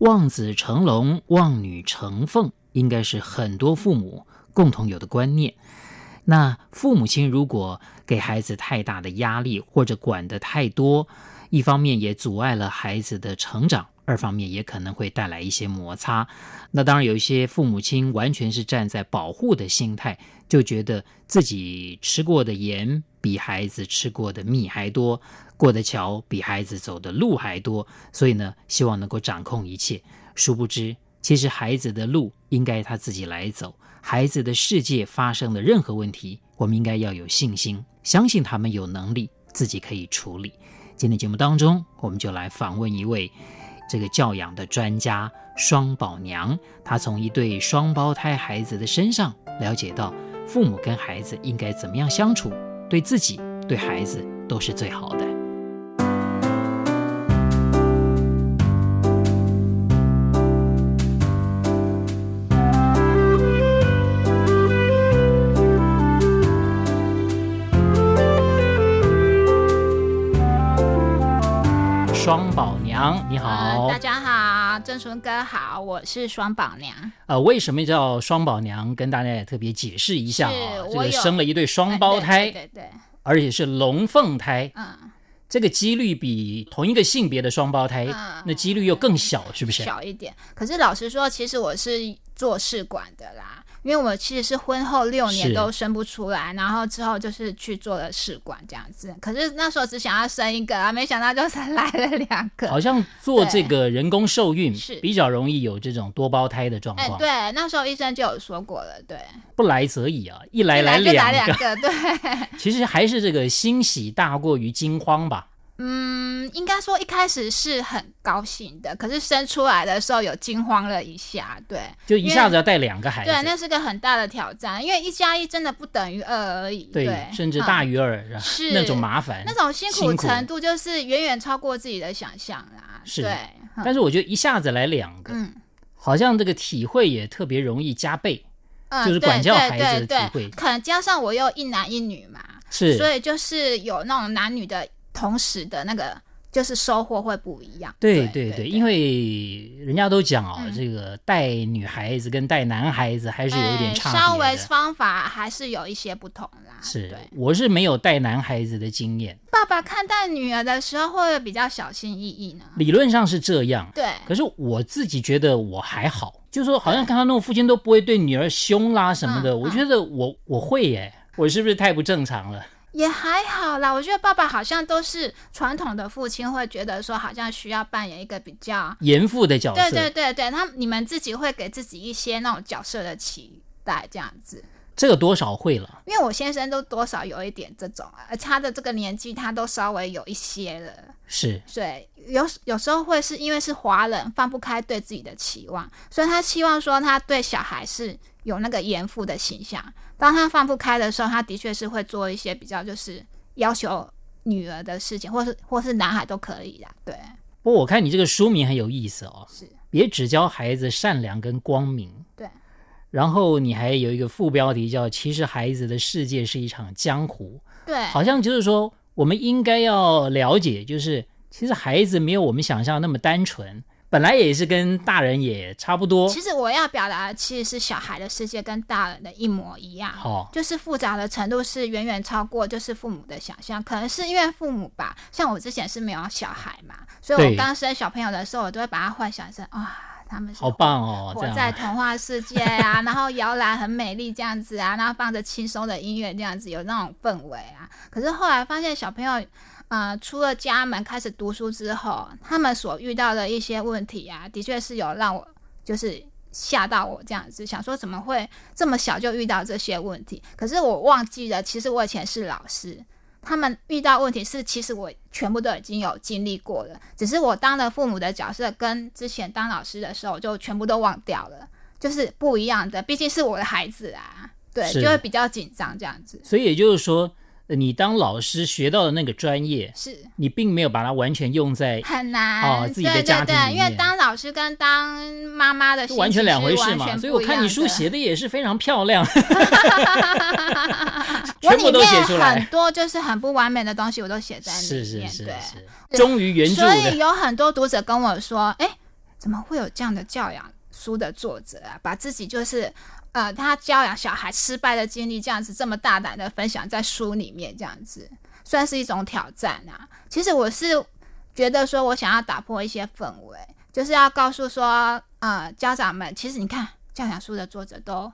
望子成龙，望女成凤，应该是很多父母共同有的观念。那父母亲如果给孩子太大的压力，或者管得太多，一方面也阻碍了孩子的成长，二方面也可能会带来一些摩擦。那当然，有一些父母亲完全是站在保护的心态，就觉得自己吃过的盐比孩子吃过的蜜还多。过的桥比孩子走的路还多，所以呢，希望能够掌控一切。殊不知，其实孩子的路应该他自己来走。孩子的世界发生的任何问题，我们应该要有信心，相信他们有能力自己可以处理。今天节目当中，我们就来访问一位这个教养的专家双宝娘，她从一对双胞胎孩子的身上了解到，父母跟孩子应该怎么样相处，对自己对孩子都是最好的。双宝娘，你好，好，正淳哥好，我是双宝娘。呃，为什么叫双宝娘？跟大家也特别解释一下啊，这个生了一对双胞胎，对对，对，对，而且是龙凤胎，嗯，这个几率比同一个性别的双胞胎，嗯，那几率又更小，是不是？小一点。可是老实说，其实我是做试管的啦。因为我其实是婚后六年都生不出来，然后之后就是去做了试管这样子。可是那时候只想要生一个啊，没想到就是来了两个。好像做这个人工受孕是比较容易有这种多胞胎的状况。对，那时候医生就有说过了，对。不来则已啊，一来来两个，来两个，对。其实还是这个欣喜大过于惊慌吧。嗯，应该说一开始是很高兴的，可是生出来的时候有惊慌了一下，对，就一下子要带两个孩子，对，那是个很大的挑战，因为一加一真的不等于二而已，对，对甚至大于二，嗯，是。那种麻烦，那种辛苦程度就是远远超过自己的想象啦，是，对，但是我觉得一下子来两个，嗯，好像这个体会也特别容易加倍，嗯，就是管教孩子的体会，对。对对，可能加上我又一男一女嘛，是，所以就是有那种男女的。同时的那个就是收获会不一样，对对对，因为人家都讲哦，嗯、这个带女孩子跟带男孩子还是有点差稍微方法还是有一些不同啦。是，对，我是没有带男孩子的经验。爸爸看待女儿的时候会不会比较小心翼翼呢？理论上是这样，对。可是我自己觉得我还好，就是说好像看到那种父亲都不会对女儿凶啦什么的，嗯、我觉得我我会耶，我是不是太不正常了？也还好啦，我觉得爸爸好像都是传统的父亲，会觉得说好像需要扮演一个比较严父的角色。对对对对，他你们自己会给自己一些那种角色的期待，这样子。这个多少会了，因为我先生都多少有一点这种，而他的这个年纪，他都稍微有一些了。是，对，有有时候会是因为是华人，放不开对自己的期望，所以他希望说他对小孩是有那个严父的形象。当他放不开的时候，他的确是会做一些比较就是要求女儿的事情，或是或是男孩都可以的。对。不过我看你这个书名很有意思哦，是别只教孩子善良跟光明。对。然后你还有一个副标题叫“其实孩子的世界是一场江湖”。对。好像就是说，我们应该要了解，就是其实孩子没有我们想象那么单纯。本来也是跟大人也差不多。其实我要表达的其实是小孩的世界跟大人的一模一样，好，就是复杂的程度是远远超过就是父母的想象。可能是因为父母吧，像我之前是没有小孩嘛，所以我刚生小朋友的时候，我都会把他幻想成哇，他们好棒哦，活在童话世界啊，然后摇篮很美丽这样子啊，然后放着轻松的音乐这样子，有那种氛围啊。可是后来发现小朋友。啊、呃，出了家门开始读书之后，他们所遇到的一些问题啊，的确是有让我就是吓到我这样子，想说怎么会这么小就遇到这些问题？可是我忘记了，其实我以前是老师，他们遇到问题是其实我全部都已经有经历过了，只是我当了父母的角色跟之前当老师的时候就全部都忘掉了。就是不一样的，毕竟是我的孩子啊，对，就会比较紧张这样子。所以也就是说，你当老师学到的那个专业，是你并没有把它完全用在很难哦自己的家庭里面对对对，因为当老师跟当妈妈的完全两回事嘛。所以我看你书写的也是非常漂亮，我全部都写出里面来很。多就是很不完美的东西，我都写在里面。是是对是，忠于原著所以。有很多读者跟我说：“哎，怎么会有这样的教养书的作者啊？把自己就是呃他教养小孩失败的经历，这样子这么大胆的分享在书里面，这样子算是一种挑战啊。其实我是觉得说，我想要打破一些氛围，就是要告诉说，呃，家长们，其实你看教养书的作者都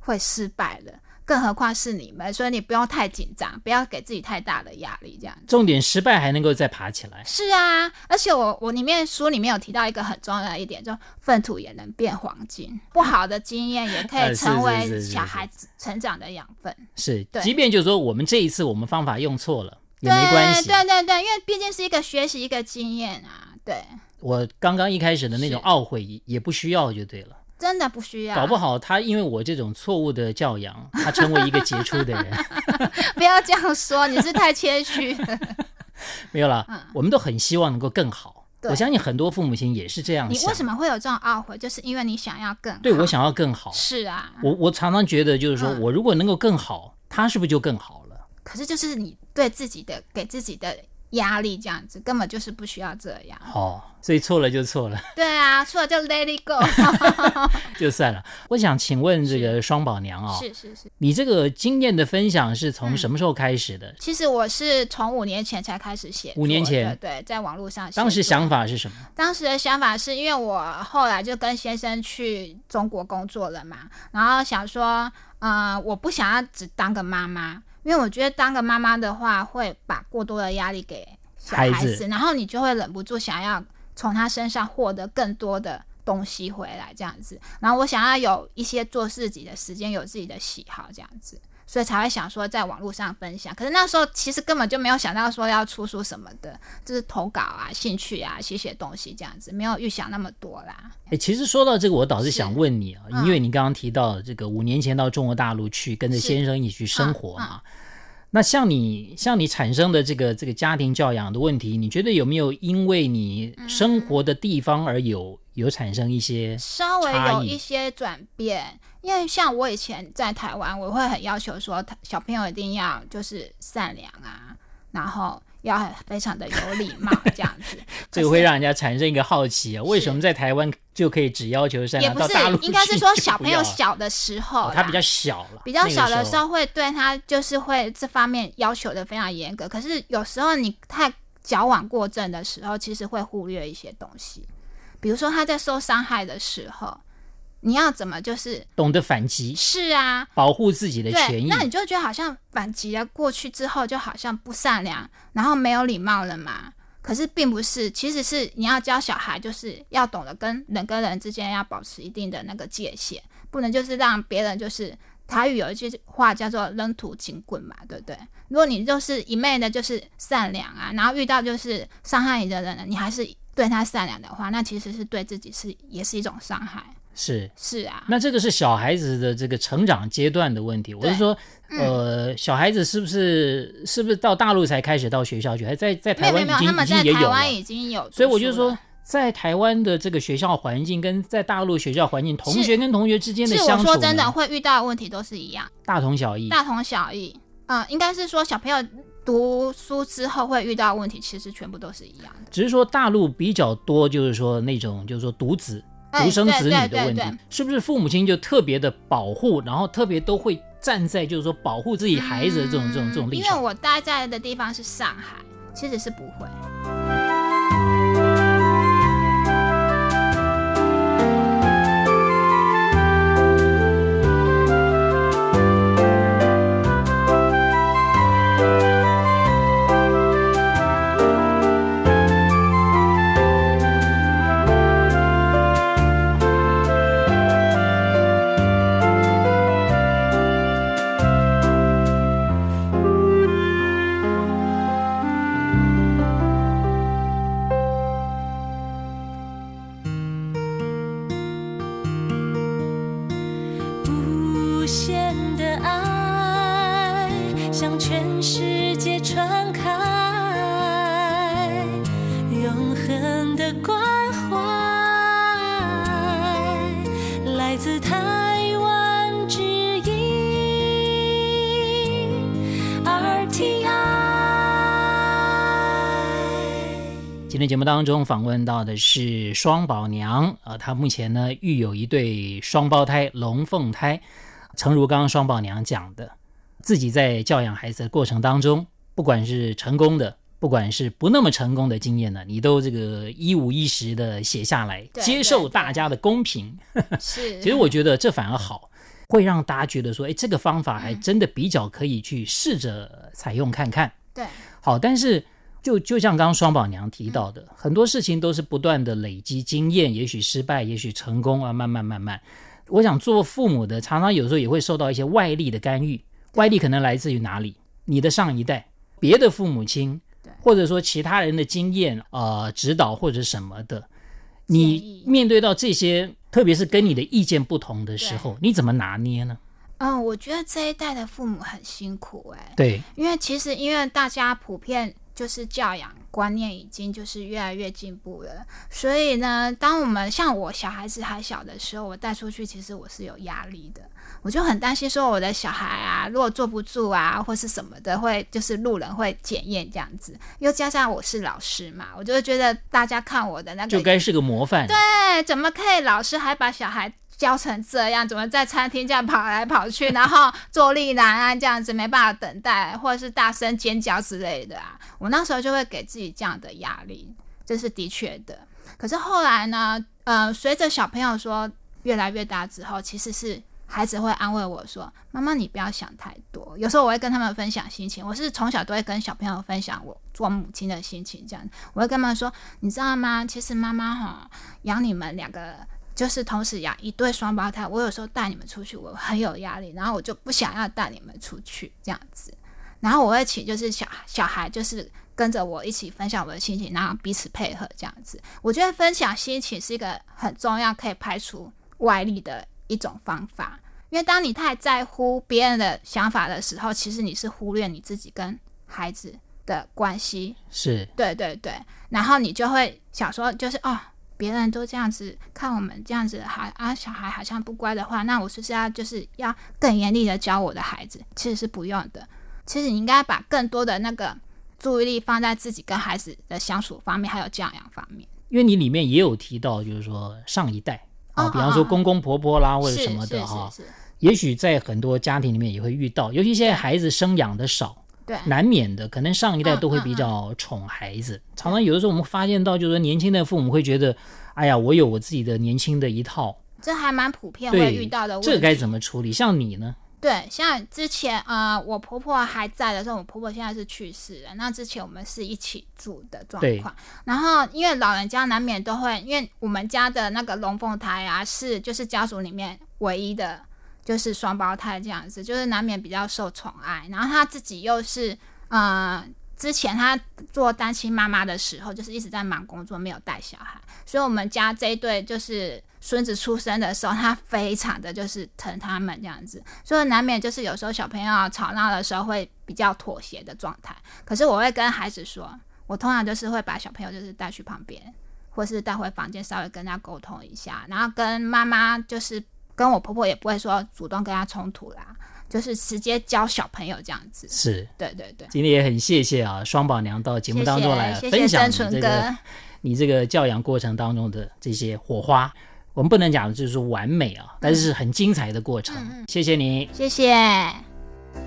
会失败了。”更何况是你们，所以你不用太紧张，不要给自己太大的压力，这样子。重点失败还能够再爬起来。是啊，而且我我里面书里面有提到一个很重要的一点，就粪土也能变黄金，不好的经验也可以 成为小孩子成长的养分。是，对即便就是说我们这一次我们方法用错了也没关系。对对对，因为毕竟是一个学习一个经验啊。对，我刚刚一开始的那种懊悔也不需要就对了。真的不需要，搞不好他因为我这种错误的教养，他成为一个杰出的人。不要这样说，你是太谦虚。没有啦，嗯、我们都很希望能够更好。我相信很多父母亲也是这样想。你为什么会有这种懊悔？就是因为你想要更好。对，我想要更好。是啊，我我常常觉得，就是说、嗯、我如果能够更好，他是不是就更好了？可是就是你对自己的给自己的。压力这样子根本就是不需要这样。哦，所以错了就错了。对啊，错了就 let it go，就算了。我想请问这个双宝娘啊、哦，是是是，你这个经验的分享是从什么时候开始的？嗯、其实我是从五年前才开始写，五年前对，在网络上写。当时想法是什么？当时的想法是因为我后来就跟先生去中国工作了嘛，然后想说，呃，我不想要只当个妈妈。因为我觉得当个妈妈的话，会把过多的压力给小，孩子然后你就会忍不住想要从他身上获得更多的东西回来，这样子。然后我想要有一些做自己的时间，有自己的喜好，这样子，所以才会想说在网络上分享。可是那时候其实根本就没有想到说要出书什么的，就是投稿啊、兴趣啊、写写东西这样子，没有预想那么多啦。哎，其实说到这个，我倒是想问你啊，嗯、因为你刚刚提到这个五年前到中国大陆去跟着先生一起去生活嘛。那像你像你产生的这个这个家庭教养的问题，你觉得有没有因为你生活的地方而有、嗯、有产生一些稍微有一些转变？因为像我以前在台湾，我会很要求说，小朋友一定要就是善良啊，然后。要非常的有礼貌，这样子，这个会让人家产生一个好奇啊，为什么在台湾就可以只要求善良，也不是，应该是说小朋友小的时候，哦，他比较小了，比较小的时候会对他就是会这方面要求的非常严格，可是有时候你太矫枉过正的时候，其实会忽略一些东西，比如说他在受伤害的时候。你要怎么就是懂得反击？是啊，保护自己的权益。那你就觉得好像反击了过去之后，就好像不善良，然后没有礼貌了嘛？可是并不是，其实是你要教小孩，就是要懂得跟人跟人之间要保持一定的那个界限，不能就是让别人就是台语有一句话叫做“扔土警棍”嘛，对不对？如果你就是一昧的就是善良啊，然后遇到就是伤害你的人，你还是对他善良的话，那其实是对自己是也是一种伤害。是是啊，那这个是小孩子的这个成长阶段的问题。我是说，嗯、呃，小孩子是不是是不是到大陆才开始到学校去？还在在台湾已经没有没有，他们在台湾已经有，所以我就说，在台湾的这个学校环境跟在大陆学校环境，同学跟同学之间的相处，是我说真的会遇到的问题都是一样，大同小异，大同小异。嗯，应该是说小朋友读书之后会遇到的问题，其实全部都是一样的，只是说大陆比较多，就是说那种就是说独子。独生子女的问题，是不是父母亲就特别的保护，然后特别都会站在就是说保护自己孩子的这种、嗯、这种这种立场？因为我待在的地方是上海，其实是不会。今天节目当中访问到的是双宝娘，呃，她目前呢育有一对双胞胎龙凤胎，诚如刚刚双宝娘讲的。自己在教养孩子的过程当中，不管是成功的，不管是不那么成功的经验呢，你都这个一五一十的写下来，接受大家的公平。是，其实我觉得这反而好，会让大家觉得说，哎，这个方法还真的比较可以去试着采用看看。对，好，但是就就像刚刚双宝娘提到的，很多事情都是不断的累积经验，也许失败，也许成功啊，慢慢慢慢。我想做父母的，常常有时候也会受到一些外力的干预。外力可能来自于哪里？你的上一代、别的父母亲，或者说其他人的经验、呃指导或者什么的，你面对到这些，特别是跟你的意见不同的时候，你怎么拿捏呢？嗯，我觉得这一代的父母很辛苦哎、欸。对，因为其实因为大家普遍。就是教养观念已经就是越来越进步了，所以呢，当我们像我小孩子还小的时候，我带出去，其实我是有压力的，我就很担心说我的小孩啊，如果坐不住啊，或是什么的，会就是路人会检验这样子，又加上我是老师嘛，我就会觉得大家看我的那个就该是个模范，对，怎么可以老师还把小孩教成这样，怎么在餐厅这样跑来跑去，然后坐立难安这样子，没办法等待，或者是大声尖叫之类的啊？我那时候就会给自己这样的压力，这是的确的。可是后来呢，呃，随着小朋友说越来越大之后，其实是孩子会安慰我说：“妈妈，你不要想太多。”有时候我会跟他们分享心情，我是从小都会跟小朋友分享我做母亲的心情，这样我会跟他们说：“你知道吗？其实妈妈哈养你们两个。”就是同时养一对双胞胎，我有时候带你们出去，我很有压力，然后我就不想要带你们出去这样子，然后我会请就是小小孩就是跟着我一起分享我的心情，然后彼此配合这样子。我觉得分享心情是一个很重要，可以排除外力的一种方法。因为当你太在乎别人的想法的时候，其实你是忽略你自己跟孩子的关系。是，对对对，然后你就会想说，就是哦。别人都这样子看我们这样子，还啊小孩好像不乖的话，那我是不是要就是要更严厉的教我的孩子？其实是不用的。其实你应该把更多的那个注意力放在自己跟孩子的相处方面，还有教养方面。因为你里面也有提到，就是说上一代啊、哦，比方说公公婆婆啦，或者什么的哈，也许在很多家庭里面也会遇到，尤其现在孩子生养的少。对，难免的，可能上一代都会比较宠孩子。嗯嗯嗯、常常有的时候，我们发现到，就是说年轻的父母会觉得，哎呀，我有我自己的年轻的一套。这还蛮普遍会遇到的问题。这该怎么处理？像你呢？对，像之前啊、呃，我婆婆还在的时候，我婆婆现在是去世了。那之前我们是一起住的状况。然后因为老人家难免都会，因为我们家的那个龙凤胎啊，是就是家族里面唯一的。就是双胞胎这样子，就是难免比较受宠爱。然后他自己又是，呃，之前他做单亲妈妈的时候，就是一直在忙工作，没有带小孩。所以，我们家这一对就是孙子出生的时候，他非常的就是疼他们这样子。所以，难免就是有时候小朋友吵闹的时候会比较妥协的状态。可是，我会跟孩子说，我通常就是会把小朋友就是带去旁边，或是带回房间，稍微跟他沟通一下，然后跟妈妈就是。跟我婆婆也不会说主动跟她冲突啦，就是直接教小朋友这样子。是，对对对。今天也很谢谢啊，双宝娘到节目当中来分享你这个谢谢你这个教养过程当中的这些火花。我们不能讲就是完美啊，但是是很精彩的过程。嗯、谢谢你，谢谢。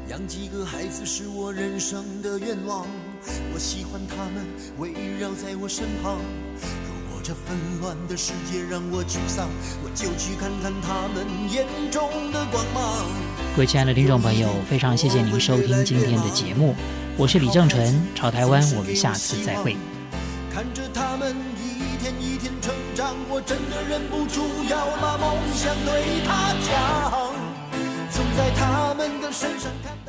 养几个孩子是我人生的愿望，我喜欢他们围绕在我身旁。这纷乱的世界让我沮丧，我就去看看他们眼中的光芒。各位亲爱的听众朋友，非常谢谢您收听今天的节目，我是李正淳，朝台湾，我们下次再会。看着他们一天一天成长，我真的忍不住要把梦想对他讲，总在他们的身上看。